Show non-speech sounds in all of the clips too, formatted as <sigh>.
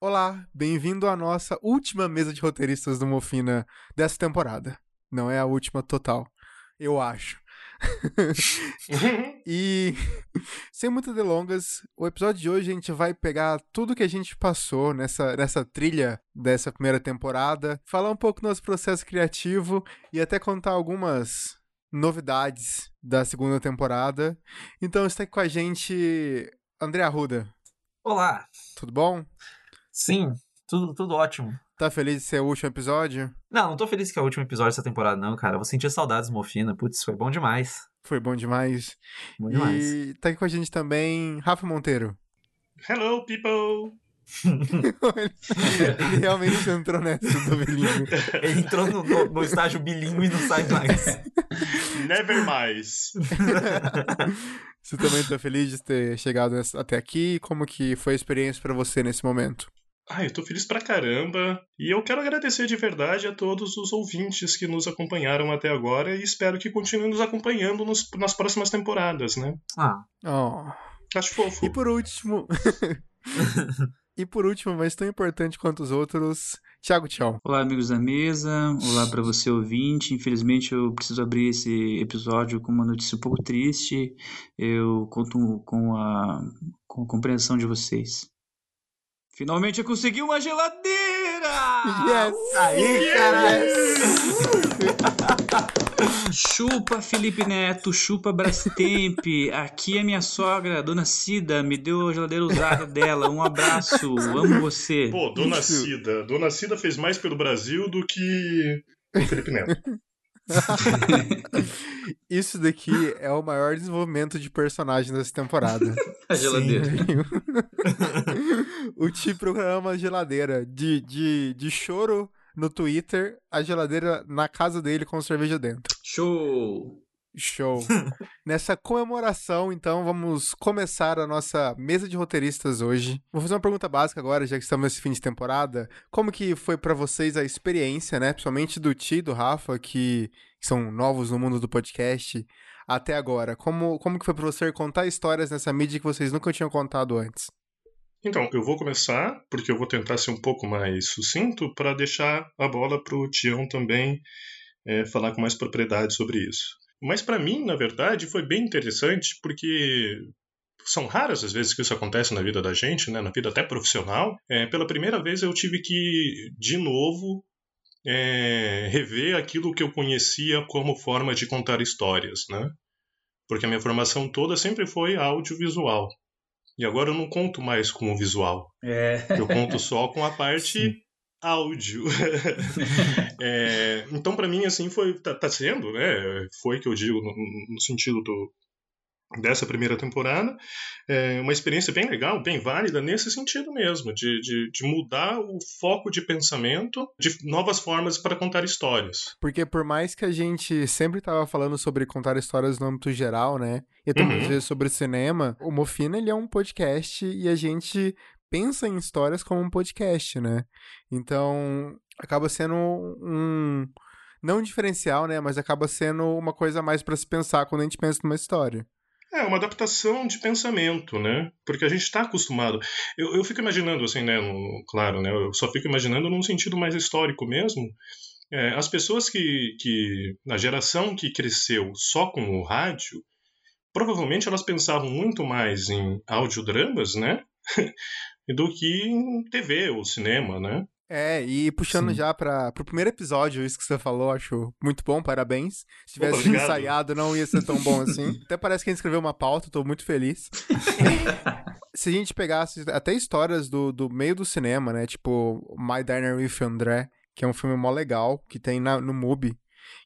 Olá, bem-vindo à nossa última mesa de roteiristas do Mofina dessa temporada. Não é a última total, eu acho. <laughs> e <laughs> sem muitas delongas, o episódio de hoje a gente vai pegar tudo que a gente passou nessa, nessa trilha dessa primeira temporada, falar um pouco do nosso processo criativo e até contar algumas novidades da segunda temporada. Então está aqui com a gente André Arruda. Olá. Tudo bom? Sim, tudo, tudo ótimo. Tá feliz de ser o último episódio? Não, não tô feliz que é o último episódio dessa temporada, não, cara. Eu vou sentir saudades, Mofina. Putz, foi bom demais. Foi bom demais. Bom demais. E tá aqui com a gente também Rafa Monteiro. Hello, people! ele, <laughs> ele realmente entrou nessa do bilíngue. <laughs> Ele entrou no, no, no estágio bilíngue e não sai mais. Never mais. <laughs> Você também tá feliz de ter chegado até aqui? Como que foi a experiência para você nesse momento? Ah, eu tô feliz pra caramba. E eu quero agradecer de verdade a todos os ouvintes que nos acompanharam até agora e espero que continuem nos acompanhando nos, nas próximas temporadas, né? Ah. Oh. Acho fofo. E por último. <laughs> e por último, mas tão importante quanto os outros, Thiago Tchau. Olá, amigos da mesa. Olá para você, ouvinte. Infelizmente, eu preciso abrir esse episódio com uma notícia um pouco triste. Eu conto com a, com a compreensão de vocês. Finalmente eu consegui uma geladeira! Yes! Aí, Yes! cara! <laughs> Chupa Felipe Neto, chupa Brastemp. Aqui é minha sogra, Dona Cida, me deu a geladeira usada dela. Um abraço, amo você. Pô, Dona Isso. Cida. Dona Cida fez mais pelo Brasil do que o Felipe Neto. <laughs> Isso daqui é o maior desenvolvimento de personagem dessa temporada. <laughs> A geladeira. Sim. <laughs> o Ti procurando uma geladeira de, de, de choro no Twitter, a geladeira na casa dele com cerveja dentro. Show! Show. <laughs> Nessa comemoração, então, vamos começar a nossa mesa de roteiristas hoje. Vou fazer uma pergunta básica agora, já que estamos nesse fim de temporada. Como que foi pra vocês a experiência, né? Principalmente do Ti e do Rafa, que são novos no mundo do podcast, até agora. Como, como que foi pra você contar histórias nessa mídia que vocês nunca tinham contado antes? Então, eu vou começar, porque eu vou tentar ser um pouco mais sucinto, para deixar a bola pro Tião também é, falar com mais propriedade sobre isso. Mas para mim, na verdade, foi bem interessante, porque são raras as vezes que isso acontece na vida da gente, né, na vida até profissional. É, pela primeira vez eu tive que, de novo, é, rever aquilo que eu conhecia como forma de contar histórias, né? Porque a minha formação toda sempre foi audiovisual. E agora eu não conto mais com o visual. É. Eu conto só com a <laughs> parte Sim. áudio. <laughs> É, então, para mim, assim, foi, tá, tá sendo, né? Foi que eu digo no, no sentido do, dessa primeira temporada, é uma experiência bem legal, bem válida nesse sentido mesmo, de, de, de mudar o foco de pensamento de novas formas para contar histórias. Porque por mais que a gente sempre tava falando sobre contar histórias no âmbito geral, né? E até Uhum. vezes sobre cinema, o Mofina, ele é um podcast e a gente pensa em histórias como um podcast, né? Então, acaba sendo um... Não diferencial, né? Mas acaba sendo uma coisa mais pra se pensar quando a gente pensa numa história. É, uma adaptação de pensamento, né? Porque a gente está acostumado. Eu, eu fico imaginando, assim, né? no- claro, né? Eu só fico imaginando num sentido mais histórico mesmo. É, as pessoas que, que. A geração que cresceu só com o rádio, provavelmente elas pensavam muito mais em audiodramas, né? <laughs> do que em TV ou cinema, né? É, e puxando Sim. já para pro primeiro episódio, isso que você falou, acho muito bom, parabéns. Se tivesse obrigado. ensaiado, não ia ser tão bom assim. <laughs> Até parece que a gente escreveu uma pauta, tô muito feliz. <laughs> Se a gente pegasse até histórias do, do meio do cinema, né? Tipo, My Diner with André, que é um filme mó legal, que tem na, no MUBI.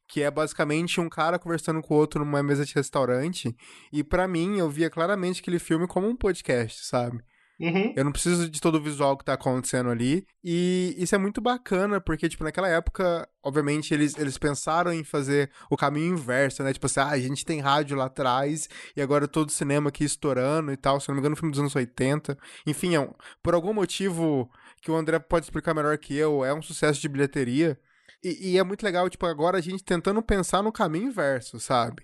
Que é basicamente um cara conversando com o outro numa mesa de restaurante. E pra mim, eu via claramente aquele filme como um podcast, sabe? Uhum. Eu não preciso de todo o visual que tá acontecendo ali. E isso é muito bacana, porque, tipo, naquela época, obviamente, eles, eles pensaram em fazer o caminho inverso, né? Tipo assim, ah, a gente tem rádio lá atrás, e agora todo o cinema aqui estourando e tal. Se não me engano, um filme dos anos 80. Enfim, é um- por algum motivo que o André pode explicar melhor que eu, é um sucesso de bilheteria. E, e é muito legal, tipo, agora a gente tentando pensar no caminho inverso, sabe?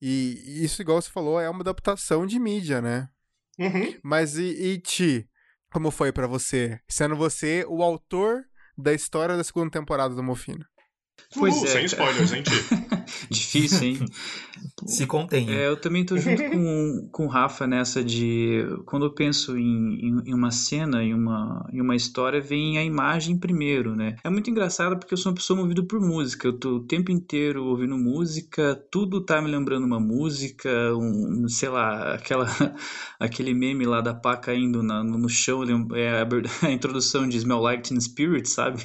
E isso, igual você falou, é uma adaptação de mídia, né? Uhum. Mas e, e Ti? como foi para você, sendo você o autor da história da segunda temporada do Mofina? Pois Uhul, é, sem spoilers, hein, <laughs> <laughs> Difícil, hein? <laughs> Se contém. É, eu também tô junto com, <laughs> com o Rafa nessa de. Quando eu penso em, em, em, uma cena, em uma, em uma história, vem a imagem primeiro, né? É muito engraçado porque eu sou uma pessoa movida por música. Eu tô o tempo inteiro ouvindo música, tudo tá me lembrando uma música, um, sei lá, aquela, aquele meme lá da pá caindo na, no, chão, é a, a, introdução de Smell Like Teen Spirit, sabe?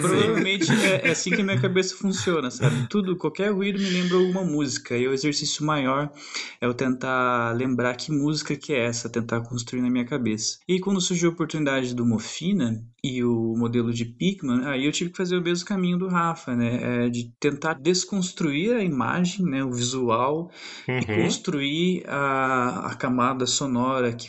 Provavelmente é, é assim que a minha cabeça funciona, sabe? Tudo, qualquer ruído me lembra alguma música. E o exercício maior é eu tentar lembrar que música que é essa, tentar construir na minha cabeça. E quando surgiu a oportunidade do Mofina e o modelo de Pickman, aí eu tive que fazer o mesmo caminho do Rafa, né? É de tentar desconstruir a imagem, né? O visual uhum. e construir a, a camada sonora que,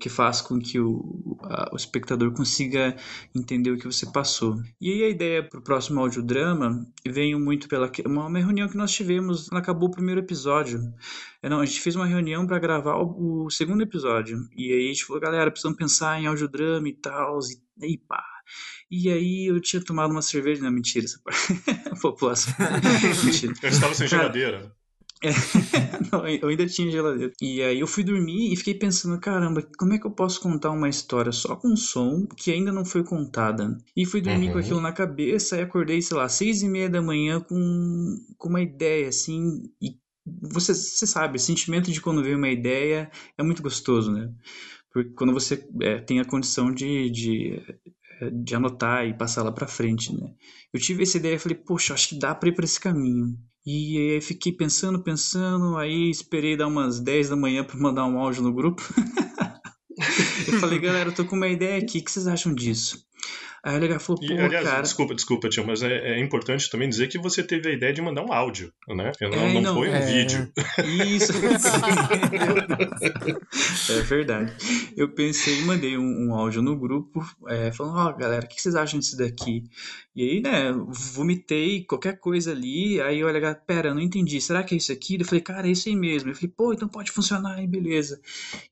que faz com que o, a, o espectador consiga entender o que você passou. E aí a ideia para o próximo audiodrama veio muito pela uma, uma reunião que nós tivemos, acabou o primeiro episódio. Não, a gente fez uma reunião para gravar o, o, segundo episódio. E aí a gente falou, galera, precisamos pensar em audiodrama e tal, e, e pá. E aí eu tinha tomado uma cerveja, não, mentira, essa parte. <laughs> População. <laughs> mentira. Eu estava sem geladeira. <laughs> Não, eu ainda tinha geladeira. E aí eu fui dormir e fiquei pensando, caramba, como é que eu posso contar uma história só com som que ainda não foi contada? E fui dormir uhum. com aquilo na cabeça e acordei, sei lá, seis e meia da manhã com, com uma ideia, assim, e você, você sabe, o sentimento de quando vem uma ideia é muito gostoso, né? Porque quando você é, tem a condição de, de, de anotar e passar lá para frente, né? Eu tive essa ideia e falei, poxa, acho que dá para ir para esse caminho. E aí fiquei pensando, pensando, aí esperei dar umas 10 da manhã para mandar um áudio no grupo. <laughs> eu falei, galera, eu tô com uma ideia aqui, o que vocês acham disso? Aí o legal falou, pô, e, aliás, cara... Desculpa, desculpa, tio, mas é, é, importante também dizer que você teve a ideia de mandar um áudio, né? Não, é, não, não foi um é... vídeo. Isso. <laughs> é verdade. Eu pensei e mandei um, um, áudio no grupo, é, falando, ó, oh, galera, o que vocês acham disso daqui? E aí, né, vomitei qualquer coisa ali, aí eu olhei, pera, não entendi, será que é isso aqui? Eu falei, cara, é isso aí mesmo. Eu falei, pô, então pode funcionar aí, beleza.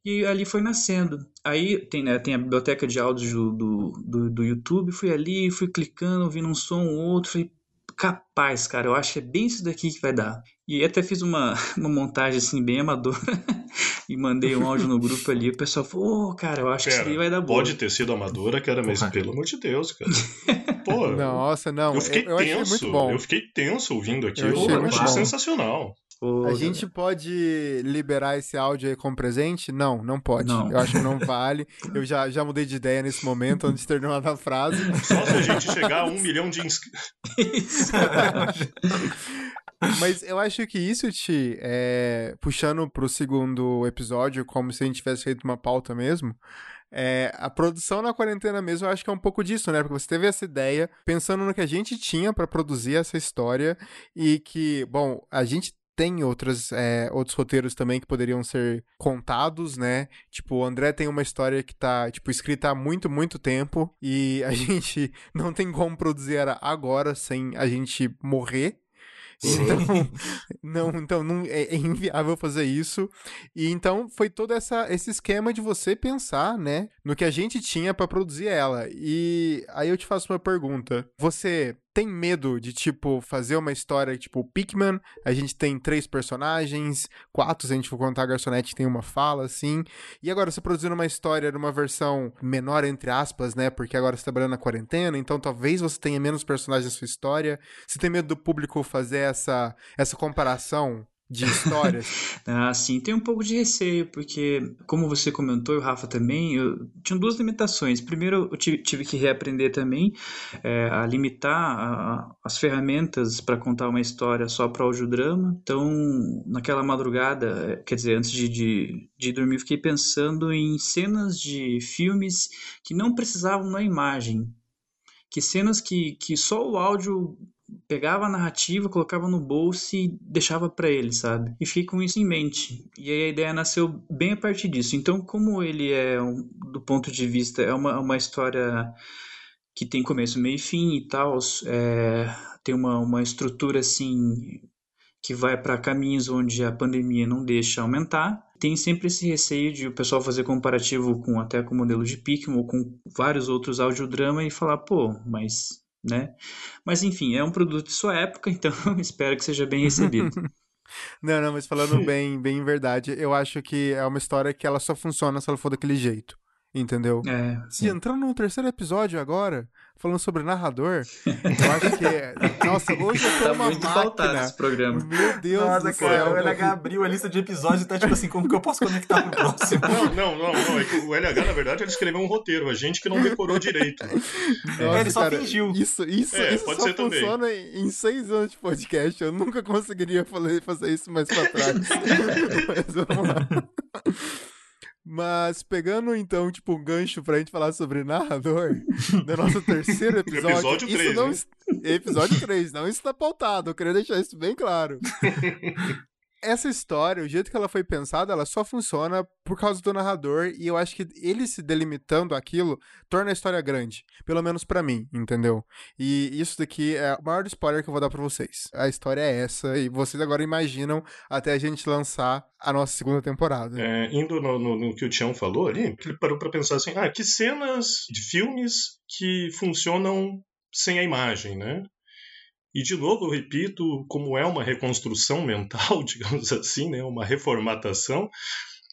E ali foi nascendo. Aí tem, né, tem a biblioteca de áudios do, do, do YouTube, fui ali, fui clicando, ouvindo um som ou outro, falei, capaz, cara, eu acho que é bem isso daqui que vai dar. E até fiz uma, <laughs> uma montagem assim, bem amadora, <laughs> e mandei um áudio no grupo ali, o pessoal falou, oh, cara, eu acho Pera, que isso daí vai dar bom. Pode ter sido amadora, cara, mas pelo amor de Deus, cara. Pô, <laughs> Nossa, não. Eu fiquei eu, eu tenso. Eu fiquei tenso ouvindo aquilo. Eu achei, eu achei sensacional. A gente pode liberar esse áudio aí como presente? Não, não pode. Não. Eu acho que não <laughs> vale. Eu já, já mudei de ideia nesse momento, antes de terminar a frase. Só se a gente chegar a um milhão de inscritos. <laughs> Mas eu acho que isso, Ti, é, puxando pro segundo episódio, como se a gente tivesse feito uma pauta mesmo, é, a produção na quarentena mesmo, eu acho que é um pouco disso, né? Porque você teve essa ideia pensando no que a gente tinha para produzir essa história e que, bom, a gente tem outras, é, outros roteiros também que poderiam ser contados, né? Tipo, o André tem uma história que tá, tipo, escrita há muito, muito tempo e a <laughs> gente não tem como produzir ela agora sem a gente morrer. Então, <laughs> não, então não, é, é, inviável fazer isso. E então foi todo essa, esse esquema de você pensar, né, no que a gente tinha para produzir ela. E aí eu te faço uma pergunta. Você tem medo de, tipo, fazer uma história tipo Pikmin? A gente tem três personagens, quatro se a gente for contar a garçonete tem uma fala, assim. E agora, você produzindo uma história numa versão menor, entre aspas, né? Porque agora você tá trabalhando na quarentena, então talvez você tenha menos personagens na sua história. Você tem medo do público fazer essa, essa comparação? De histórias? <laughs> ah, sim, tem um pouco de receio, porque, como você comentou, e o Rafa também, eu tinha duas limitações. Primeiro, eu tive, tive que reaprender também é, a limitar a, as ferramentas para contar uma história só para audiodrama. Então, naquela madrugada, quer dizer, antes de, de, de dormir, fiquei pensando em cenas de filmes que não precisavam da imagem. Que cenas que, que só o áudio pegava a narrativa, colocava no bolso e deixava para ele, sabe? E fiquei com isso em mente. E aí a ideia nasceu bem a partir disso. Então, como ele é, um, do ponto de vista, é uma, uma história que tem começo, meio e fim e tal, é, tem uma, uma estrutura assim que vai para caminhos onde a pandemia não deixa aumentar. Tem sempre esse receio de o pessoal fazer comparativo com até com o modelo de Pikmin ou com vários outros audiodrama e falar, pô, mas, né? Mas enfim, é um produto de sua época, <laughs> então espero que seja bem recebido. <laughs> não, não, mas falando <laughs> bem, bem em verdade, eu acho que é uma história que ela só funciona se ela for daquele jeito. Entendeu? É, e entrando no terceiro episódio agora, falando sobre narrador, <laughs> eu acho que é... Nossa, hoje eu tô tá uma muito máquina. faltado esse programa. Meu Deus Nossa, do cara, céu. o LH abriu a lista de episódios e tá tipo assim, como que eu posso conectar pro próximo? Não, não, não, não. É que o LH, na verdade, ele escreveu um roteiro, a gente que não decorou direito. Nossa, Ele só cara, fingiu. Isso, isso, É, isso pode só ser também. funciona em em seis anos de podcast. Eu nunca conseguiria fazer, fazer isso mais pra trás. <laughs> Mas vamos lá. Mas pegando então, tipo, um gancho pra gente falar sobre narrador, no nosso terceiro <laughs> episódio. Episódio isso três, não né? Episódio 3, não está pautado. Eu queria deixar isso bem claro. <laughs> Essa história, o jeito que ela foi pensada, ela só funciona por causa do narrador, e eu acho que ele se delimitando aquilo torna a história grande. Pelo menos pra mim, entendeu? E isso daqui é o maior spoiler que eu vou dar pra vocês. A história é essa, e vocês agora imaginam até a gente lançar a nossa segunda temporada. É, indo no, no- no que o Tião falou ali, ele parou pra pensar assim, ah, que cenas de filmes que funcionam sem a imagem, né? E de novo eu repito, como é uma reconstrução mental, <laughs> digamos assim, né, uma reformatação,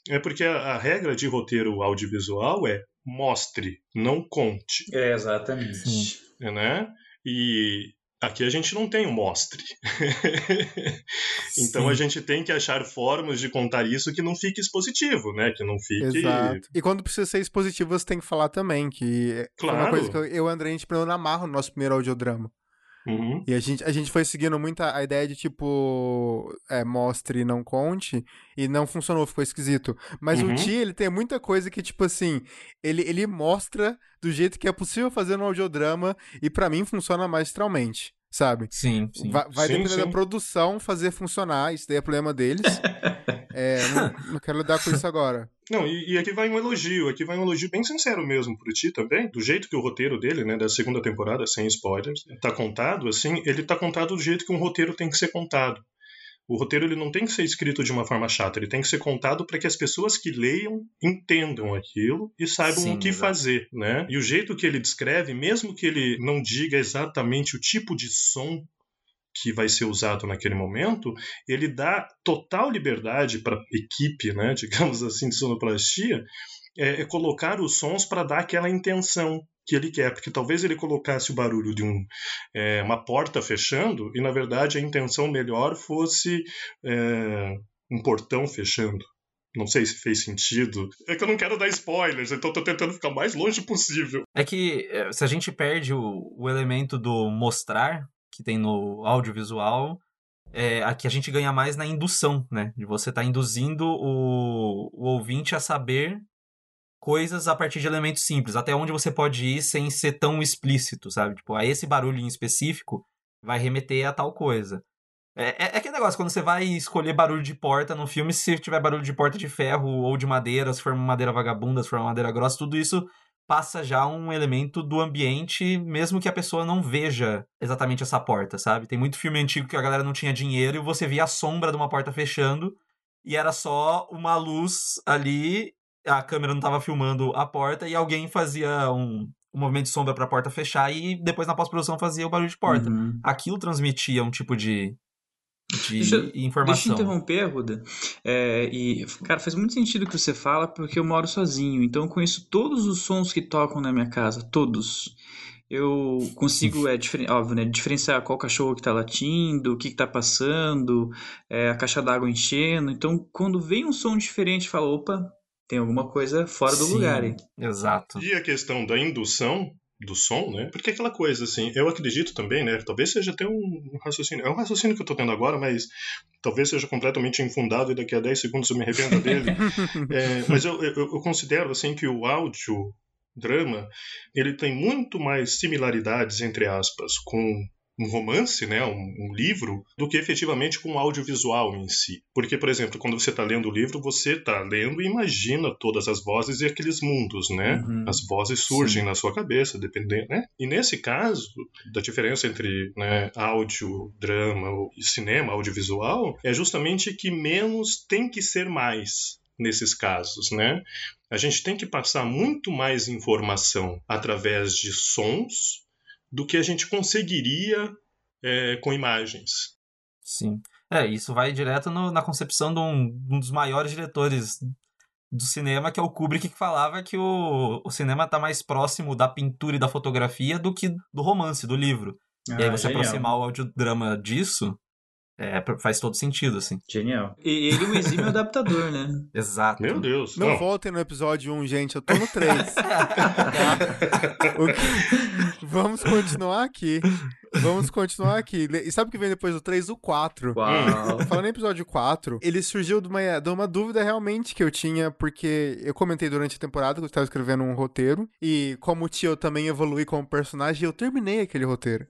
é porque a, a regra de roteiro audiovisual é mostre, não conte, É, exatamente. Sim. né? E aqui a gente não tem o mostre. <laughs> então Sim. a gente tem que achar formas de contar isso que não fique expositivo, né? Que não fique Exato. E quando precisa ser expositivo, você tem que falar também, que foi uma Claro. coisa que eu eu e o André, a gente aprendeu na marra no nosso primeiro audiodrama. Uhum. E a gente, a gente foi seguindo muito a, a ideia de tipo, é, mostre e não conte, e não funcionou, ficou esquisito. Mas Uhum. o Ti, ele tem muita coisa que, tipo assim, ele, ele mostra do jeito que é possível fazer no audiodrama, e pra mim funciona magistralmente, sabe? Sim, sim. Vai, vai Sim, depender sim. da produção fazer funcionar, isso daí é problema deles. <laughs> é, não, não quero lidar com isso agora. Não, e, e aqui vai um elogio, aqui vai um elogio bem sincero mesmo pro Ti também, do jeito que o roteiro dele, né, da segunda temporada, sem spoilers, tá contado, assim, ele tá contado do jeito que um roteiro tem que ser contado. O roteiro ele não tem que ser escrito de uma forma chata, ele tem que ser contado para que as pessoas que leiam entendam aquilo e saibam Sim, o que fazer, né? E o jeito que ele descreve, mesmo que ele não diga exatamente o tipo de som que vai ser usado naquele momento, ele dá total liberdade para a equipe, né, <laughs> digamos assim, de sonoplastia, é, é colocar os sons para dar aquela intenção que ele quer, porque talvez ele colocasse o barulho de um, é, uma porta fechando e na verdade a intenção melhor fosse é, um portão fechando. Não sei se fez sentido. É que eu não quero dar spoilers, então estou tentando ficar o mais longe possível. É que é, se a gente perde o, o elemento do mostrar, que tem no audiovisual, é, aqui a gente ganha mais na indução, né? De você estar induzindo o, o ouvinte a saber coisas a partir de elementos simples, até onde você pode ir sem ser tão explícito, sabe? Tipo, a esse barulho em específico vai remeter a tal coisa. É, é, é aquele negócio, quando você vai escolher barulho de porta no filme, se tiver barulho de porta de ferro ou de madeira, se for uma madeira vagabunda, se for uma madeira grossa, tudo isso passa já um elemento do ambiente, mesmo que a pessoa não veja exatamente essa porta, sabe? Tem muito filme antigo que a galera não tinha dinheiro e você via a sombra de uma porta fechando e era só uma luz ali, a câmera não estava filmando a porta e alguém fazia um, um movimento de sombra para a porta fechar e depois na pós-produção fazia o barulho de porta. Uhum. Aquilo transmitia um tipo de, de Deixa- Deixa eu informação. interromper, Arruda. É, e, cara, faz muito sentido o que você fala, porque eu moro sozinho, então eu conheço todos os sons que tocam na minha casa, todos. Eu consigo, é, diferen- óbvio, né, diferenciar qual cachorro que tá latindo, o que que tá passando, é, a caixa d'água enchendo. Então, quando vem um som diferente, eu falo, opa, tem alguma coisa fora do Sim, lugar aí. Exato. E a questão da indução do som, né? Porque é aquela coisa, assim, eu acredito também, né? Talvez seja até um raciocínio. É um raciocínio que eu tô tendo agora, mas talvez seja completamente infundado e daqui a 10 segundos eu me arrependa dele. <laughs> É, mas eu, eu, eu considero, assim, que o áudio drama ele tem muito mais similaridades, entre aspas, com um romance, né, um, um, livro, do que efetivamente com o audiovisual em si. Porque, por exemplo, quando você está lendo o livro, você está lendo e imagina todas as vozes e aqueles mundos, né? Uhum. As vozes surgem Sim. na sua cabeça, dependendo, né? E nesse caso, da diferença entre né, áudio, drama e cinema, audiovisual, é justamente que menos tem que ser mais nesses casos, né? A gente tem que passar muito mais informação através de sons do que a gente conseguiria é, com imagens. Sim. É, isso vai direto no, na concepção de um, um, dos maiores diretores do cinema, que é o Kubrick, que falava que o, o cinema está mais próximo da pintura e da fotografia do que do romance, do livro. Ah, e aí você genial. aproximar o audiodrama disso, é, faz todo sentido, assim. Genial. E ele é um exímio adaptador, né? <laughs> Exato. Meu Deus. Não, não voltem no episódio 1, gente. Eu tô no 3. tá? <laughs> que... Vamos continuar aqui. Vamos continuar aqui. E sabe o que vem depois do 3? O 4. Uau. Falando em episódio 4, ele surgiu de uma, de uma dúvida realmente que eu tinha, porque eu comentei durante a temporada que eu estava escrevendo um roteiro, e como o tio também evolui como personagem, eu terminei aquele roteiro.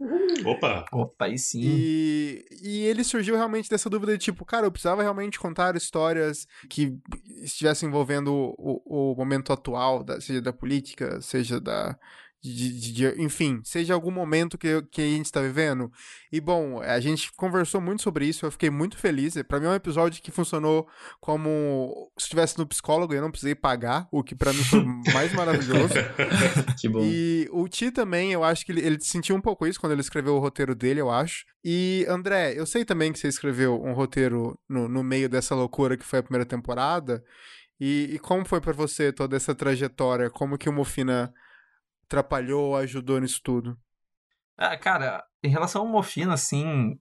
Opa! Opa, aí sim. E, e ele surgiu realmente dessa dúvida de tipo, cara, eu precisava realmente contar histórias que estivessem envolvendo o, o momento atual, da, seja da política, seja da de, de, de, enfim, seja algum momento que, que a gente está vivendo. E bom, a gente conversou muito sobre isso, eu fiquei muito feliz. Para mim é um episódio que funcionou como se estivesse no psicólogo e eu não precisei pagar, o que para mim foi <laughs> mais maravilhoso. <laughs> que bom. E o Ti também, eu acho que ele, ele sentiu um pouco isso quando ele escreveu o roteiro dele, eu acho. E André, eu sei também que você escreveu um roteiro no, no meio dessa loucura que foi a primeira temporada. E, e como foi para você toda essa trajetória? Como que o Mofina atrapalhou ou ajudou nisso tudo? Ah, cara, em relação ao Mofina, assim,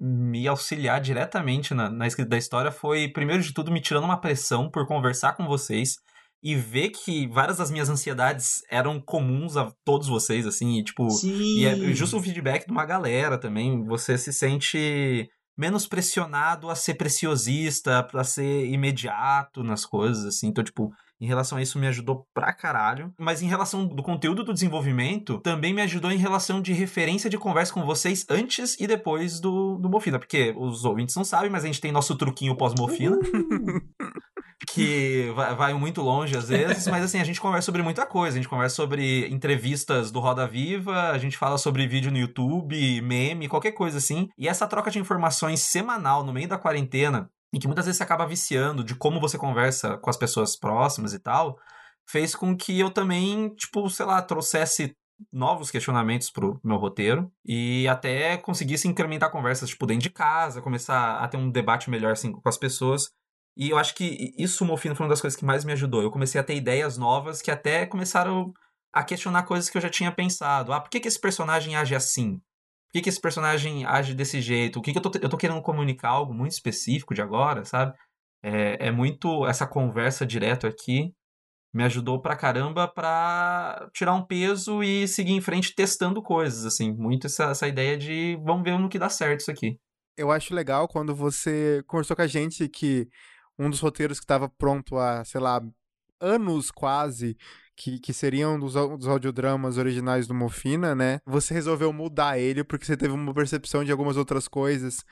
me auxiliar diretamente na, na escrita da história foi, primeiro de tudo, me tirando uma pressão por conversar com vocês e ver que várias das minhas ansiedades eram comuns a todos vocês, assim, e, tipo, Sim. e é justo o feedback de uma galera também, você se sente menos pressionado a ser preciosista, para ser imediato nas coisas, assim, então, tipo, em relação a isso, me ajudou pra caralho. Mas em relação do conteúdo do desenvolvimento, também me ajudou em relação de referência de conversa com vocês antes e depois do, do Mofina. Porque os ouvintes não sabem, mas a gente tem nosso truquinho pós-Mofina. <laughs> que vai, vai, muito longe às vezes, mas assim, a gente conversa sobre muita coisa. A gente conversa sobre entrevistas do Roda Viva, a gente fala sobre vídeo no YouTube, meme, qualquer coisa assim. E essa troca de informações semanal no meio da quarentena, e que muitas vezes você acaba viciando de como você conversa com as pessoas próximas e tal, fez com que eu também, tipo, sei lá, trouxesse novos questionamentos pro meu roteiro e até conseguisse incrementar conversas, tipo, dentro de casa, começar a ter um debate melhor, assim, com as pessoas. E eu acho que isso, Mofino, foi uma das coisas que mais me ajudou. Eu comecei a ter ideias novas que até começaram a questionar coisas que eu já tinha pensado. Ah, por que, que esse personagem age assim? Por que, que esse personagem age desse jeito? O que, que eu, tô, eu tô querendo comunicar algo muito específico de agora, sabe? É, é muito essa conversa direto aqui me ajudou pra caramba pra tirar um peso e seguir em frente testando coisas, assim. Muito essa, essa ideia de vamos ver no que dá certo isso aqui. Eu acho legal quando você conversou com a gente que um dos roteiros que estava pronto há, sei lá, anos quase, que, que seriam dos, dos audiodramas originais do Mofina, né? Você resolveu mudar ele porque você teve uma percepção de algumas outras coisas.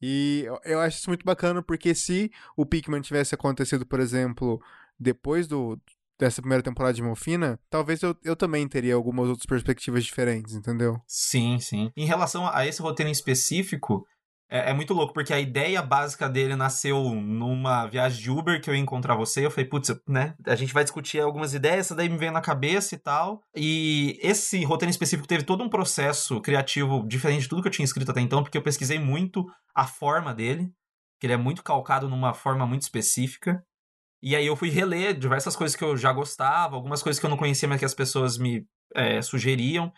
E eu, eu acho isso muito bacana porque se o Pikmin tivesse acontecido, por exemplo, depois do, dessa primeira temporada de Mofina, talvez eu, eu também teria algumas outras perspectivas diferentes, entendeu? Sim, sim. Em relação a esse roteiro em específico, é, é, muito louco, porque a ideia básica dele nasceu numa viagem de Uber que eu ia encontrar você. Eu falei, putz, né? A gente vai discutir algumas ideias, essa daí me veio na cabeça e tal. E esse roteiro específico teve todo um processo criativo diferente de tudo que eu tinha escrito até então, porque eu pesquisei muito a forma dele, que ele é muito calcado numa forma muito específica. E aí eu fui reler diversas coisas que eu já gostava, algumas coisas que eu não conhecia, mas que as pessoas me é, sugeriam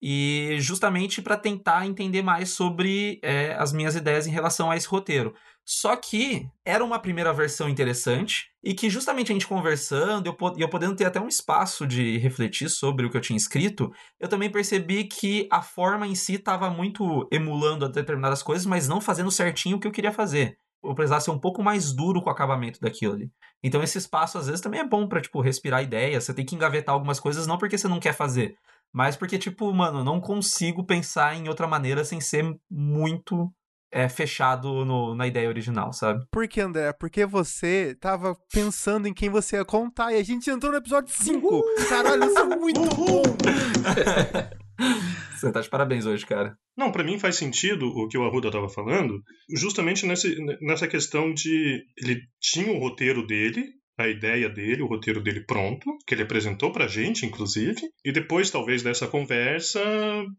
e justamente para tentar entender mais sobre é, as minhas ideias em relação a esse roteiro. Só que era uma primeira versão interessante e que justamente a gente conversando e eu, eu podendo ter até um espaço de refletir sobre o que eu tinha escrito, eu também percebi que a forma em si estava muito emulando determinadas coisas, mas não fazendo certinho o que eu queria fazer. Eu precisava ser um pouco mais duro com o acabamento daquilo ali. Então esse espaço às vezes também é bom para tipo respirar ideias, você tem que engavetar algumas coisas não porque você não quer fazer, Mas porque, tipo, mano, não consigo pensar em outra maneira sem ser muito é, fechado no, na ideia original, sabe? Por que, André? Porque você tava pensando em quem você ia contar e a gente entrou no episódio 5. Caralho, isso é muito bom! <laughs> Você tá de parabéns hoje, cara. Não, para mim faz sentido o que o Arruda estava falando, justamente nessa, nessa questão de ele tinha o roteiro dele, a ideia dele, o roteiro dele pronto, que ele apresentou pra gente, inclusive, e depois, talvez, dessa conversa,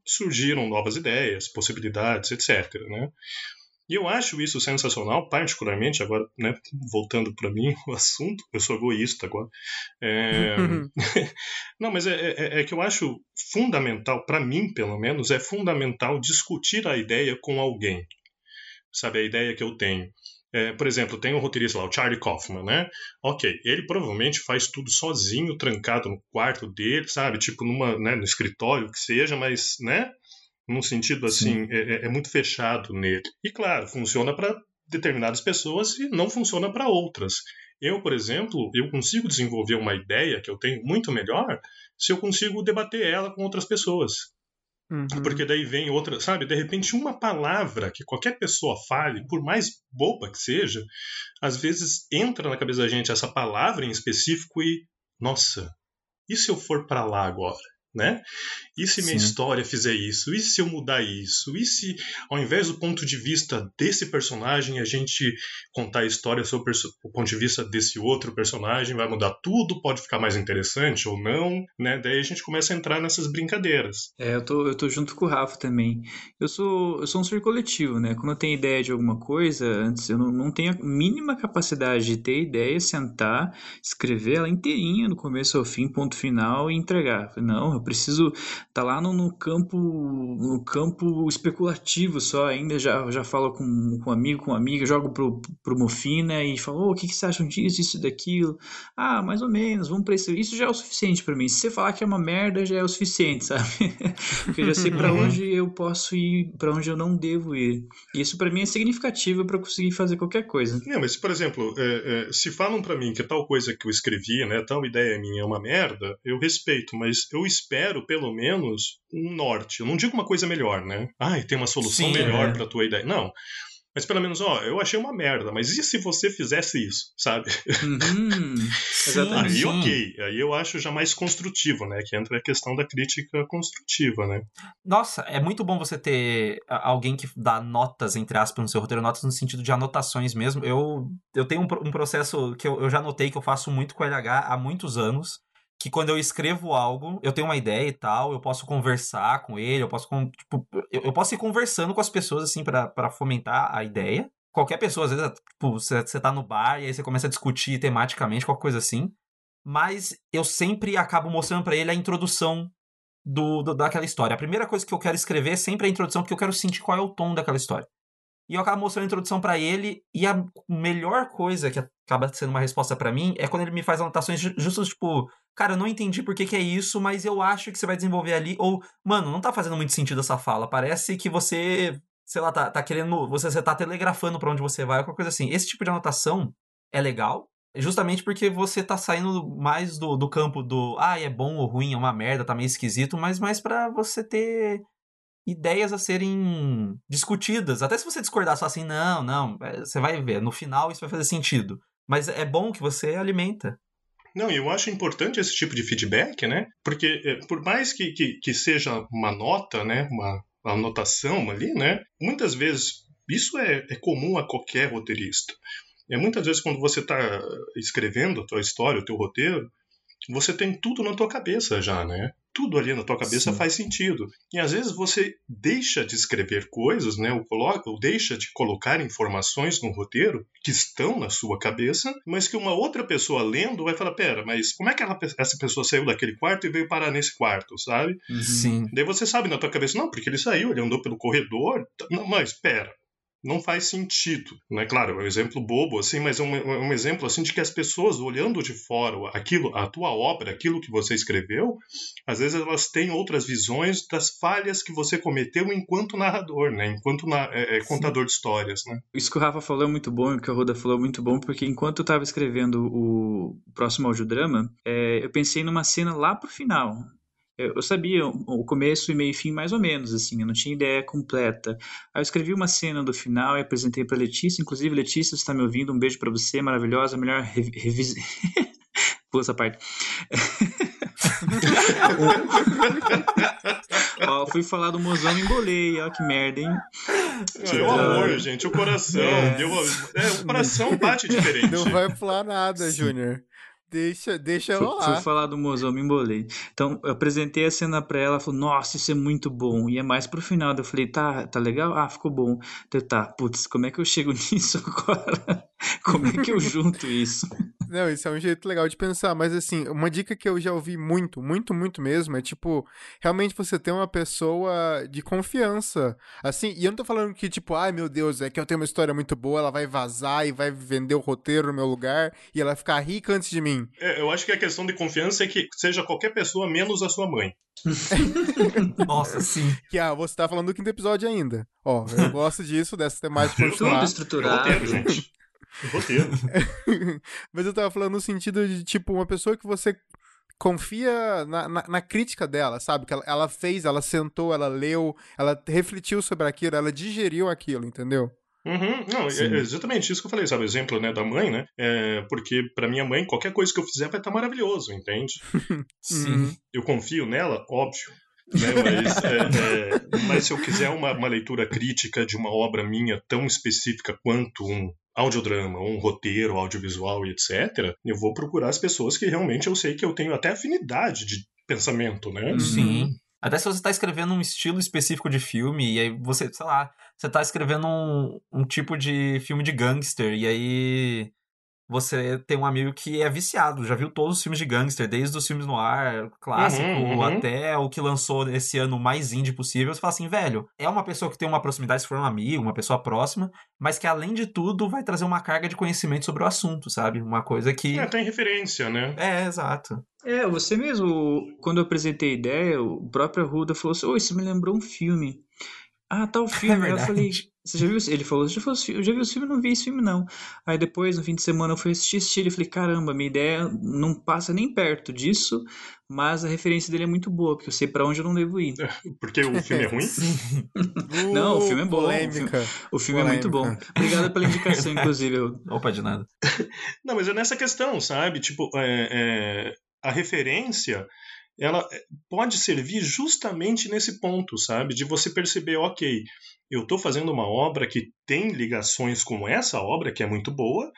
surgiram novas ideias, possibilidades, etc. Né? E eu acho isso sensacional, particularmente, agora, né, voltando para mim <laughs> o assunto, eu sou egoísta agora. É... <laughs> Não, mas é, é, é, que eu acho fundamental, para mim pelo menos, é fundamental discutir a ideia com alguém. Sabe, a ideia que eu tenho. É, por exemplo, tem o roteirista lá, o Charlie Kaufman, né? Ok, ele provavelmente faz tudo sozinho, trancado no quarto dele, sabe? Tipo numa, né, no escritório, que seja, mas, né? Num sentido assim, é, é, é, muito fechado nele. E claro, funciona para determinadas pessoas e não funciona para outras. Eu, por exemplo, eu consigo desenvolver uma ideia que eu tenho muito melhor se eu consigo debater ela com outras pessoas. Uhum. Porque daí vem outra, sabe? De repente, uma palavra que qualquer pessoa fale, por mais boba que seja, às vezes entra na cabeça da gente essa palavra em específico e, nossa, e se eu for para lá agora? Né? E se minha Sim. história fizer isso? E se eu mudar isso? E se, ao invés do ponto de vista desse personagem, a gente contar a história sobre o ponto de vista desse outro personagem? Vai mudar tudo? Pode ficar mais interessante ou não? Né? Daí a gente começa a entrar nessas brincadeiras. É, eu tô, eu tô junto com o Rafa também. Eu sou, eu sou um ser coletivo, né? Quando eu tenho ideia de alguma coisa, antes eu não, não tenho a mínima capacidade de ter ideia, sentar, escrever ela inteirinha, do começo ao fim, ponto final e entregar. Não, eu preciso estar tá lá no, no, campo no campo especulativo só ainda, já, já falo com, com um amigo, com uma amiga, jogo pro, pro Mofina e falo, oh, o que, que você acham disso, isso, daquilo? Ah, mais ou menos, vamos pra isso. Isso já é o suficiente para mim. Se você falar que é uma merda, já é o suficiente, <laughs> sabe? Porque eu já sei para uhum. onde eu posso ir, para onde eu não devo ir. E isso para mim é significativo para conseguir fazer qualquer coisa. Não, mas, por exemplo, é, é, se falam para mim que tal coisa que eu escrevi, né, tal ideia minha é uma merda, eu respeito, mas eu espero espero, pelo menos, um norte. Eu não digo uma coisa melhor, né? Ai, tem uma solução Sim, melhor é. para tua ideia. Não. Mas pelo menos, ó, eu achei uma merda, mas e se você fizesse isso, sabe? Uhum. <laughs> Aí, ok. Aí eu acho já mais construtivo, né? Que entra a questão da crítica construtiva, né? Nossa, é muito bom você ter alguém que dá notas, entre aspas, no seu roteiro, notas no sentido de anotações mesmo. Eu, eu tenho um, um processo que eu, eu já notei que eu faço muito com o LH há muitos anos que quando eu escrevo algo, eu tenho uma ideia e tal, eu posso conversar com ele, eu posso, tipo, eu, eu posso ir conversando com as pessoas, assim, para fomentar a ideia. Qualquer pessoa, às vezes, tipo, você, você tá no bar e aí você começa a discutir tematicamente, qualquer coisa assim. Mas eu sempre acabo mostrando para ele a introdução do, do, daquela história. A primeira coisa que eu quero escrever é sempre a introdução, porque eu quero sentir qual é o tom daquela história. E eu acabo mostrando a introdução para ele, e a melhor coisa que acaba sendo uma resposta para mim é quando ele me faz anotações justas, tipo, cara, eu não entendi por que, que é isso, mas eu acho que você vai desenvolver ali. Ou, mano, não tá fazendo muito sentido essa fala. Parece que você, sei lá, tá, tá querendo. Você, você tá telegrafando para onde você vai, alguma coisa assim. Esse tipo de anotação é legal. Justamente porque você tá saindo mais do, do campo do ah, é bom ou ruim, é uma merda, tá meio esquisito, mas mais para você ter ideias a serem discutidas. Até se você discordar só assim, não, não, é, você vai ver, no final isso vai fazer sentido. Mas é bom que você alimenta. Não, eu acho importante esse tipo de feedback, né? Porque é, por mais que, que, que seja uma nota, né? Uma, uma anotação ali, né? Muitas vezes isso é, é comum a qualquer roteirista. É muitas vezes quando você está escrevendo a tua história, o teu roteiro, você tem tudo na tua cabeça já, né? Tudo ali na tua cabeça Sim. faz sentido. E às vezes você deixa de escrever coisas, né, ou, coloca, ou deixa de colocar informações no roteiro que estão na sua cabeça, mas que uma outra pessoa lendo vai falar: pera, mas como é que ela, essa pessoa saiu daquele quarto e veio parar nesse quarto, sabe? Uhum. Sim. Daí você sabe na tua cabeça: não, porque ele saiu, ele andou pelo corredor. Não, mas pera, não faz sentido. Não é claro, é um exemplo bobo, assim, mas é um, é um, exemplo assim de que as pessoas olhando de fora aquilo, a tua obra, aquilo que você escreveu, às vezes elas têm outras visões das falhas que você cometeu enquanto narrador, né? Enquanto na, é, é, contador de histórias, né? Isso que o Rafa falou é muito bom, o que a Roda falou é muito bom, porque enquanto eu estava escrevendo o próximo audiodrama, é, eu pensei numa cena lá pro final eu, sabia o começo e meio e fim mais ou menos, assim, eu não tinha ideia completa. Aí eu escrevi uma cena do final e apresentei para Letícia, inclusive Letícia, você está me ouvindo, um beijo para você, maravilhosa, melhor revis... <laughs> Pula essa parte. <laughs> ó, fui falar do mozão e embolei, ó, que merda, hein? É o amor, gente, o coração. É. Deu, é, o coração bate diferente. Não vai falar nada, Júnior. Deixa, deixa eu lá. Fui falar do mozão, me embolei. Então, eu apresentei a cena pra ela, ela falou, nossa, isso é muito bom. E é mais pro final. Eu falei, tá, tá legal? Ah, ficou bom. Eu, tá, putz, como é que eu chego <laughs> nisso agora? <laughs> como é que eu junto isso? <laughs> Não, isso é um jeito legal de pensar, mas assim, uma dica que eu já ouvi muito, muito, muito mesmo, é tipo, realmente você ter uma pessoa de confiança. Assim, e eu não tô falando que, tipo, ai meu Deus, é que eu tenho uma história muito boa, ela vai vazar e vai vender o roteiro no meu lugar e ela vai ficar rica antes de mim. É, eu acho que a questão de confiança é que seja qualquer pessoa menos a sua mãe. <laughs> Nossa, sim. Que ah, você tá falando do quinto episódio ainda. Ó, eu gosto disso, dessa temática. Tudo estruturado. gente. Roteiro. <laughs> Mas eu tava falando no sentido de, tipo, uma pessoa que você confia na, na, na, crítica dela, sabe? Que ela, ela, fez, ela sentou, ela leu, ela refletiu sobre aquilo, ela digeriu aquilo, entendeu? Uhum, não, é exatamente isso que eu falei, sabe? O exemplo né, da mãe, né? É, porque para minha mãe, qualquer coisa que eu fizer vai estar tá maravilhoso, entende? <laughs> Sim. Uhum. Eu confio nela, óbvio. Né, mas, é, é, mas se eu quiser uma, uma leitura crítica de uma obra minha tão específica quanto um audiodrama, um roteiro audiovisual e etc., eu vou procurar as pessoas que realmente eu sei que eu tenho até afinidade de pensamento, né? Sim. Até se você está escrevendo um estilo específico de filme, e aí você, sei lá, você está escrevendo um, um tipo de filme de gangster, e aí você tem um amigo que é viciado, já viu todos os filmes de gangster, desde os filmes no ar, clássico, uhum, uhum. até o que lançou esse ano mais indie possível. Você fala assim, velho, é uma pessoa que tem uma proximidade, se for um amigo, uma pessoa próxima, mas que além de tudo vai trazer uma carga de conhecimento sobre o assunto, sabe? Uma coisa que. É, tem referência, né? É, exato. É, você mesmo, quando eu apresentei a ideia, o próprio Ruda falou assim: Oi, isso me lembrou um filme. Ah, tal tá <laughs> filme. É eu falei, você já viu? Ele falou, já eu já vi o filme, não vi esse filme não. Aí depois, no fim de semana, eu fui assistir, assistir e falei, caramba, minha ideia não passa nem perto disso, mas a referência dele é muito boa, porque eu sei para onde eu não devo ir. Porque o filme é <laughs> ruim? não, o filme é bom. Polêmica. O filme, o filme é muito bom. Obrigado pela indicação, <laughs> inclusive. Opa, de nada. Não, mas é nessa questão, sabe? Tipo, é, é, a referência ela é, pode servir justamente nesse ponto, sabe? De você perceber, ok, eu estou fazendo uma obra que tem ligações com essa obra, que é muito boa,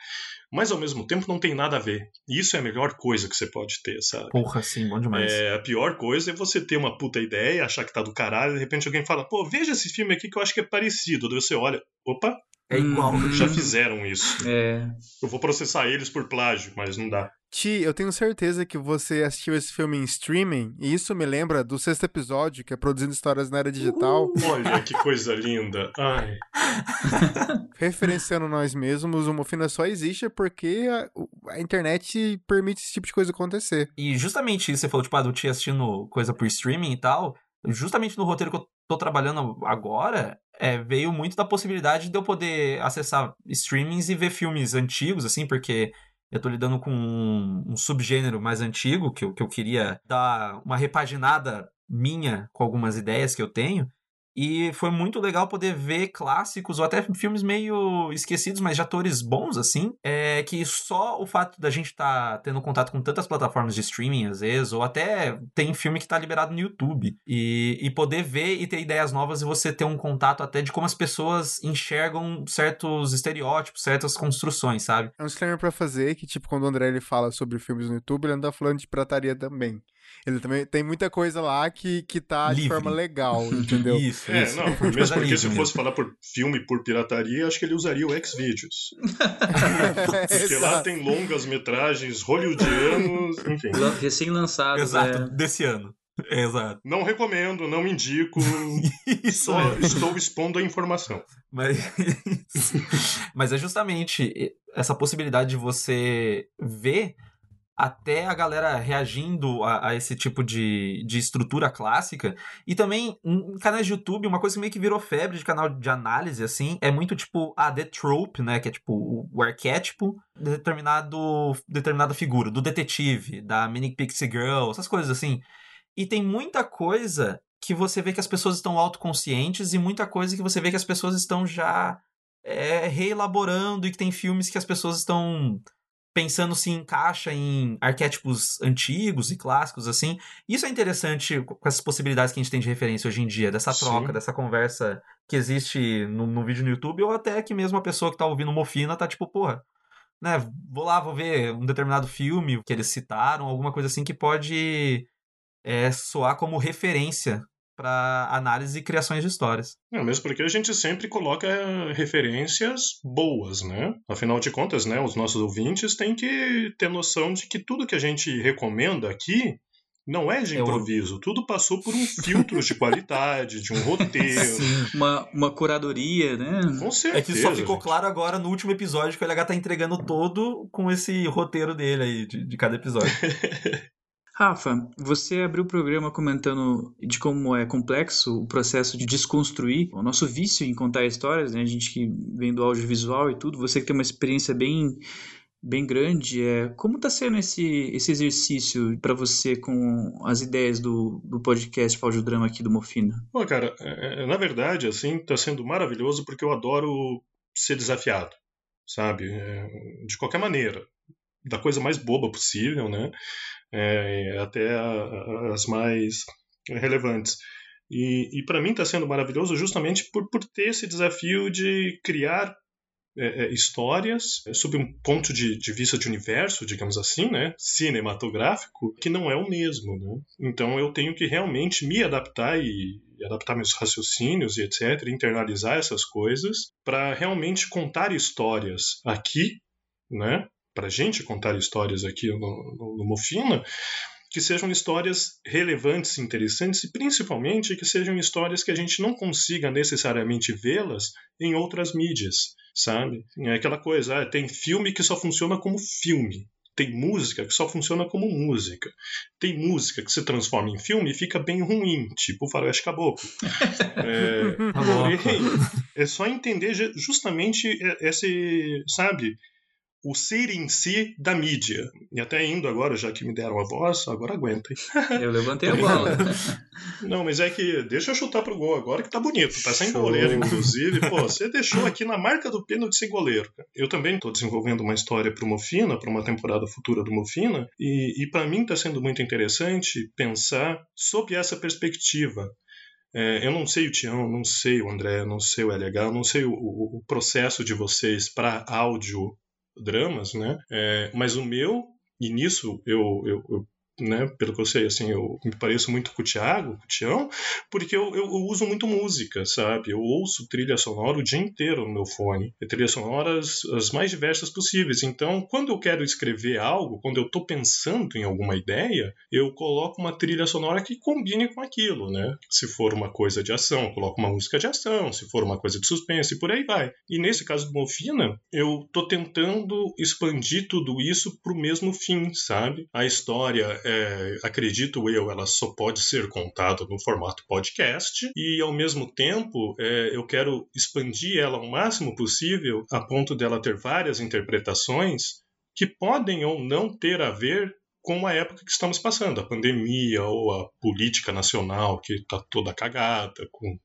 mas ao mesmo tempo não tem nada a ver. E isso é a melhor coisa que você pode ter, sabe? Porra, sim, bom demais. É, a pior coisa é você ter uma puta ideia, achar que tá do caralho, e de repente alguém fala, pô, veja esse filme aqui que eu acho que é parecido. Daí você olha, opa, é igual. Já fizeram isso. É. Eu vou processar eles por plágio, mas não dá. Ti, eu tenho certeza que você assistiu esse filme em streaming, e isso me lembra do sexto episódio, que é Produzindo Histórias na Era Digital. Uh, olha que coisa linda. Ai. <laughs> <laughs> Referenciando nós mesmos, o Mofina só existe porque a, a, internet permite esse tipo de coisa acontecer. E justamente isso, você falou, tipo, ah, do Ti assistindo coisa por streaming e tal, justamente no roteiro que eu tô trabalhando agora, é, veio muito da possibilidade de eu poder acessar streamings e ver filmes antigos, assim, porque eu tô lidando com um, um subgênero mais antigo, que eu, que eu queria dar uma repaginada minha com algumas ideias que eu tenho. E foi muito legal poder ver clássicos ou até filmes meio esquecidos, mas de atores bons, assim. É que só o fato da gente estar tá tendo contato com tantas plataformas de streaming, às vezes, ou até tem filme que tá liberado no YouTube. E, e poder ver e ter ideias novas e você ter um contato até de como as pessoas enxergam certos estereótipos, certas construções, sabe? É um disclaimer pra fazer que, tipo, quando o André ele fala sobre filmes no YouTube, ele anda falando de prataria também. Ele também tem muita coisa lá que, que tá Livre. de forma legal, <laughs> entendeu? isso, é, isso. Não, mesmo porque se eu fosse falar por filme por pirataria, acho que ele usaria o Xvideos. <laughs> porque lá tem longas metragens hollywoodianos, <laughs> enfim. Recém-lançado. Exato, é. desse ano. Exato. Não recomendo, não indico. Isso só mesmo. estou expondo a informação. Mas, mas é justamente essa possibilidade de você ver até a galera reagindo a, a, esse tipo de, de estrutura clássica. E também, em canais de YouTube, uma coisa que meio que virou febre de canal de análise, assim, é muito tipo a The Trope, né? Que é tipo o, o arquétipo de determinado, determinada figura, do detetive, da Mini Pixie Girl, essas coisas assim. E tem muita coisa que você vê que as pessoas estão autoconscientes e muita coisa que você vê que as pessoas estão já é, reelaborando e que tem filmes que as pessoas estão pensando se encaixa em arquétipos antigos e clássicos, assim. Isso é interessante com essas possibilidades que a gente tem de referência hoje em dia, dessa troca, Sim. dessa conversa que existe no, no, vídeo no YouTube, ou até que mesmo a pessoa que tá ouvindo Mofina tá tipo, porra, né, vou lá, vou ver um determinado filme que eles citaram, alguma coisa assim que pode é, soar como referência para análise e criações de histórias. É, mesmo porque a gente sempre coloca referências boas, né? Afinal de contas, né, os nossos ouvintes têm que ter noção de que tudo que a gente recomenda aqui não é de improviso, Eu... tudo passou por um filtro de qualidade, de um <laughs> roteiro. Sim, uma, uma curadoria, né? Com certeza. É que só ficou gente. claro agora no último episódio que o LH tá entregando todo com esse roteiro dele aí, de, de cada episódio. <laughs> Rafa, você abriu o programa comentando de como é complexo o processo de desconstruir o nosso vício em contar histórias, né? A gente que vem do audiovisual e tudo, você que tem uma experiência bem bem grande, é como está sendo esse, esse exercício para você com as ideias do, do podcast Audiodrama aqui do Mofina? Pô, cara, é, é na verdade, assim, está sendo maravilhoso porque eu adoro ser desafiado, sabe? É, de qualquer maneira, da coisa mais boba possível, né? É, até a, as mais relevantes. E, e para mim está sendo maravilhoso justamente por, por ter esse desafio de criar é, é, histórias é, sob um ponto de, de, vista de universo, digamos assim, né, cinematográfico, que não é o mesmo. Né? Então eu tenho que realmente me adaptar e, e adaptar meus raciocínios e etc., internalizar essas coisas para realmente contar histórias aqui, né, para a gente contar histórias aqui no, no, no Mofina, que sejam histórias relevantes, interessantes e principalmente que sejam histórias que a gente não consiga necessariamente vê-las em outras mídias, sabe? É aquela coisa, ah, tem filme que só funciona como filme. Tem música que só funciona como música. Tem música que se transforma em filme e fica bem ruim, tipo Faroeste Caboclo. <laughs> é, é só entender justamente esse, sabe, o ser em si da mídia. E até indo agora, já que me deram a voz, agora aguentem. Eu levantei a bola. Não, mas é que deixa eu chutar pro gol agora que tá bonito. Tá sem Show. goleiro, inclusive. Pô, você deixou aqui na marca do pênalti sem goleiro. Eu também tô desenvolvendo uma história pro Mofina, para uma temporada futura do Mofina, e, e para mim tá sendo muito interessante pensar sob essa perspectiva. É, eu não sei o Tião, não sei o André, não sei o LH, não sei o, o, o processo de vocês para áudio dramas, né? É, mas o meu, e nisso eu, eu, eu né, pelo que eu sei, assim, eu me pareço muito com o Thiago, com o Tião, porque eu, eu, eu, uso muito música, sabe? Eu ouço trilha sonora o dia inteiro no meu fone. E trilhas sonoras as mais diversas possíveis. Então, quando eu quero escrever algo, quando eu estou pensando em alguma ideia, eu coloco uma trilha sonora que combine com aquilo, né? Se for uma coisa de ação, eu coloco uma música de ação, se for uma coisa de suspense, e por aí vai. E nesse caso do Mofina, eu tô tentando expandir tudo isso pro mesmo fim, sabe? A história é, acredito eu, ela só pode ser contada no formato podcast e, ao mesmo tempo, é, eu quero expandir ela o máximo possível a ponto dela ter várias interpretações que podem ou não ter a ver com a época que estamos passando, a pandemia ou a política nacional que está toda cagada, com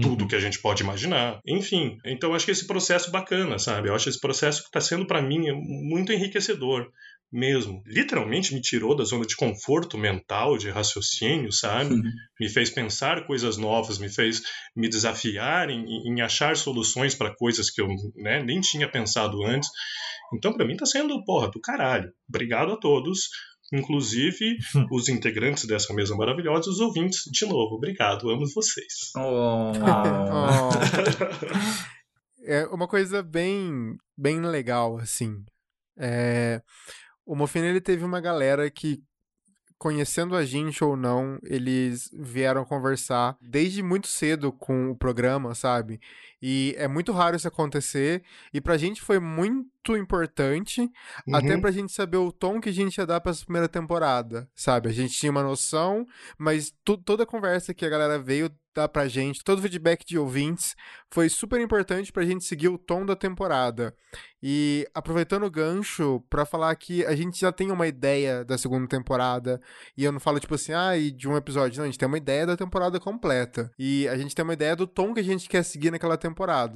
tudo uhum. que a gente pode imaginar. Enfim, então acho que esse processo bacana, sabe? Eu acho esse processo que está sendo para mim muito enriquecedor mesmo. Literalmente me tirou da zona de conforto mental, de raciocínio, sabe? Uhum. Me fez pensar coisas novas, me fez me desafiar em, em achar soluções para coisas que eu né, nem tinha pensado antes. Então, para mim, tá sendo, porra, do caralho. Obrigado a todos. Inclusive, <laughs> os integrantes dessa mesa maravilhosa, os ouvintes, de novo, obrigado, amo vocês. Oh. <laughs> <laughs> é uma coisa bem, bem legal, assim. É, o Mofina ele teve uma galera que conhecendo a gente ou não, eles vieram conversar desde muito cedo com o programa, sabe? E é muito raro isso acontecer. E pra gente foi muito importante, Uhum. até pra gente saber o tom que a gente ia dar pra essa primeira temporada, sabe? A gente tinha uma noção, mas tu- toda a conversa que a galera veio dar pra gente, todo o feedback de ouvintes, foi super importante pra gente seguir o tom da temporada. E aproveitando o gancho pra falar que a gente já tem uma ideia da segunda temporada, e eu não falo tipo assim, ah, e de um episódio, não, a gente tem uma ideia da temporada completa. E a gente tem uma ideia do tom que a gente quer seguir naquela temporada,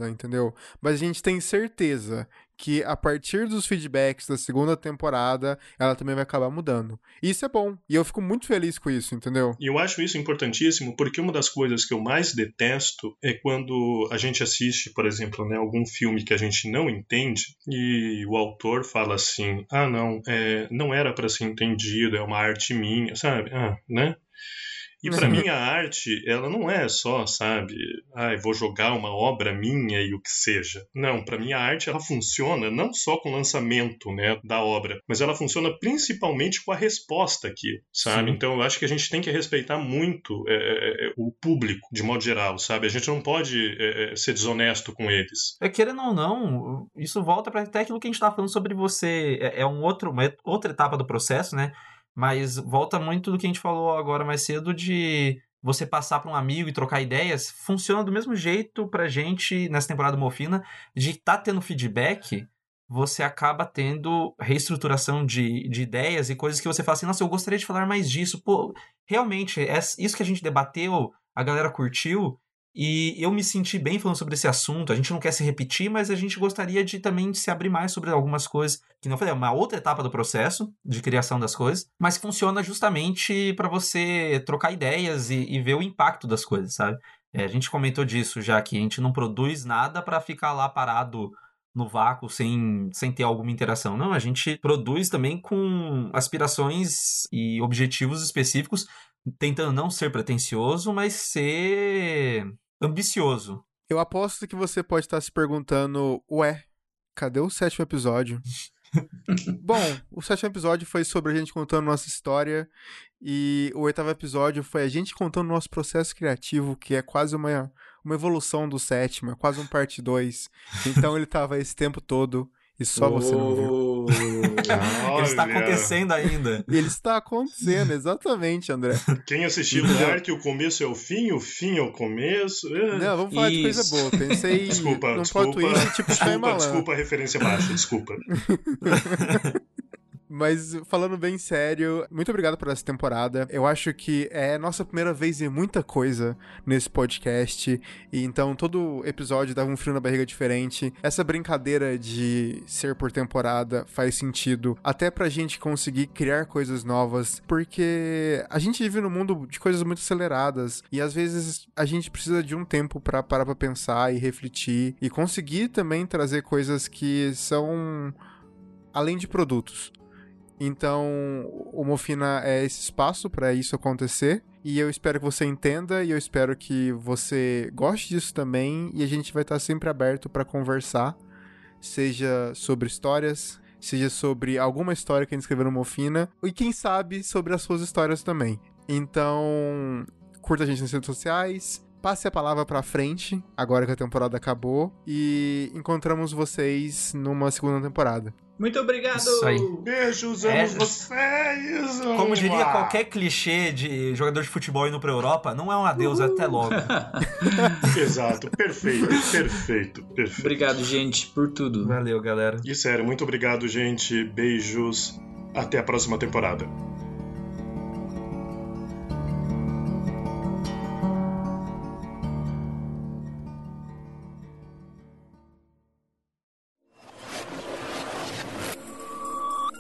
entendeu? Mas a gente tem certeza que a partir dos feedbacks da segunda temporada, ela também vai acabar mudando. Isso é bom, e eu fico muito feliz com isso, entendeu? E eu acho isso importantíssimo porque uma das coisas que eu mais detesto é quando a gente assiste, por exemplo, né, algum filme que a gente não entende e o autor fala assim: ah, não, é, não era para ser entendido, é uma arte minha, sabe? Ah, né? E para Uhum. mim a arte, ela não é só, sabe, ah, eu vou jogar uma obra minha e o que seja. Não, para mim a arte ela funciona não só com o lançamento, né, da obra, mas ela funciona principalmente com a resposta aqui, sabe? Sim. Então eu acho que a gente tem que respeitar muito é, é, o público de modo geral, sabe? A gente não pode é, é, ser desonesto com eles. É, querendo ou não, isso volta para até aquilo que a gente estava falando sobre você. É, é um outro, uma outra etapa do processo, né? Mas volta muito do que a gente falou agora mais cedo de você passar para um amigo e trocar ideias. Funciona do mesmo jeito pra gente nessa temporada Mofina, de estar tá tendo feedback. Você acaba tendo reestruturação de, de ideias e coisas que você fala assim: nossa, eu gostaria de falar mais disso. Pô, realmente, é isso que a gente debateu, a galera curtiu. E eu me senti bem falando sobre esse assunto. A gente não quer se repetir, mas a gente gostaria de também se abrir mais sobre algumas coisas. Que não falei, é uma outra etapa do processo de criação das coisas, mas que funciona justamente para você trocar ideias e, e, ver o impacto das coisas, sabe? É, a gente comentou disso já que a gente não produz nada para ficar lá parado no vácuo sem, sem ter alguma interação. Não, a gente produz também com aspirações e objetivos específicos, tentando não ser pretencioso, mas ser ambicioso. Eu aposto que você pode estar se perguntando, ué, cadê o sétimo episódio? <laughs> Bom, o sétimo episódio foi sobre a gente contando nossa história e o oitavo episódio foi a gente contando nosso processo criativo, que é quase uma, uma evolução do sétimo, é quase um parte 2. Então ele tava esse tempo todo e só você não viu. Ele está acontecendo ainda. Ele está acontecendo, exatamente, André. Quem assistiu o Dark, o começo é o fim, o fim é o começo. É. Não, vamos falar Isso. de coisa boa. Pensei desculpa, num desculpa, plot twist tipo desculpa, desculpa a referência baixa, desculpa. <laughs> Mas falando bem sério, muito obrigado por essa temporada. Eu acho que é nossa primeira vez em muita coisa nesse podcast. E então todo episódio dava um frio na barriga diferente. Essa brincadeira de ser por temporada faz sentido até pra gente conseguir criar coisas novas, porque a gente vive num mundo de coisas muito aceleradas e às vezes a gente precisa de um tempo para parar pra pensar e refletir e conseguir também trazer coisas que são além de produtos. Então, o Mofina é esse espaço para isso acontecer. E eu espero que você entenda e eu espero que você goste disso também. E a gente vai estar sempre aberto para conversar, seja sobre histórias, seja sobre alguma história que a gente escreveu no Mofina, e quem sabe sobre as suas histórias também. Então, curta a gente nas redes sociais, passe a palavra pra frente, agora que a temporada acabou, e encontramos vocês numa segunda temporada. Muito obrigado! Isso aí. Beijos, amo É. vocês! Como diria Mua. qualquer clichê de jogador de futebol indo pra Europa, não é um adeus, é até logo. <laughs> Exato, perfeito, perfeito, perfeito. obrigado, gente, por tudo. Valeu, galera. E sério, muito obrigado, gente. Beijos. Até a próxima temporada.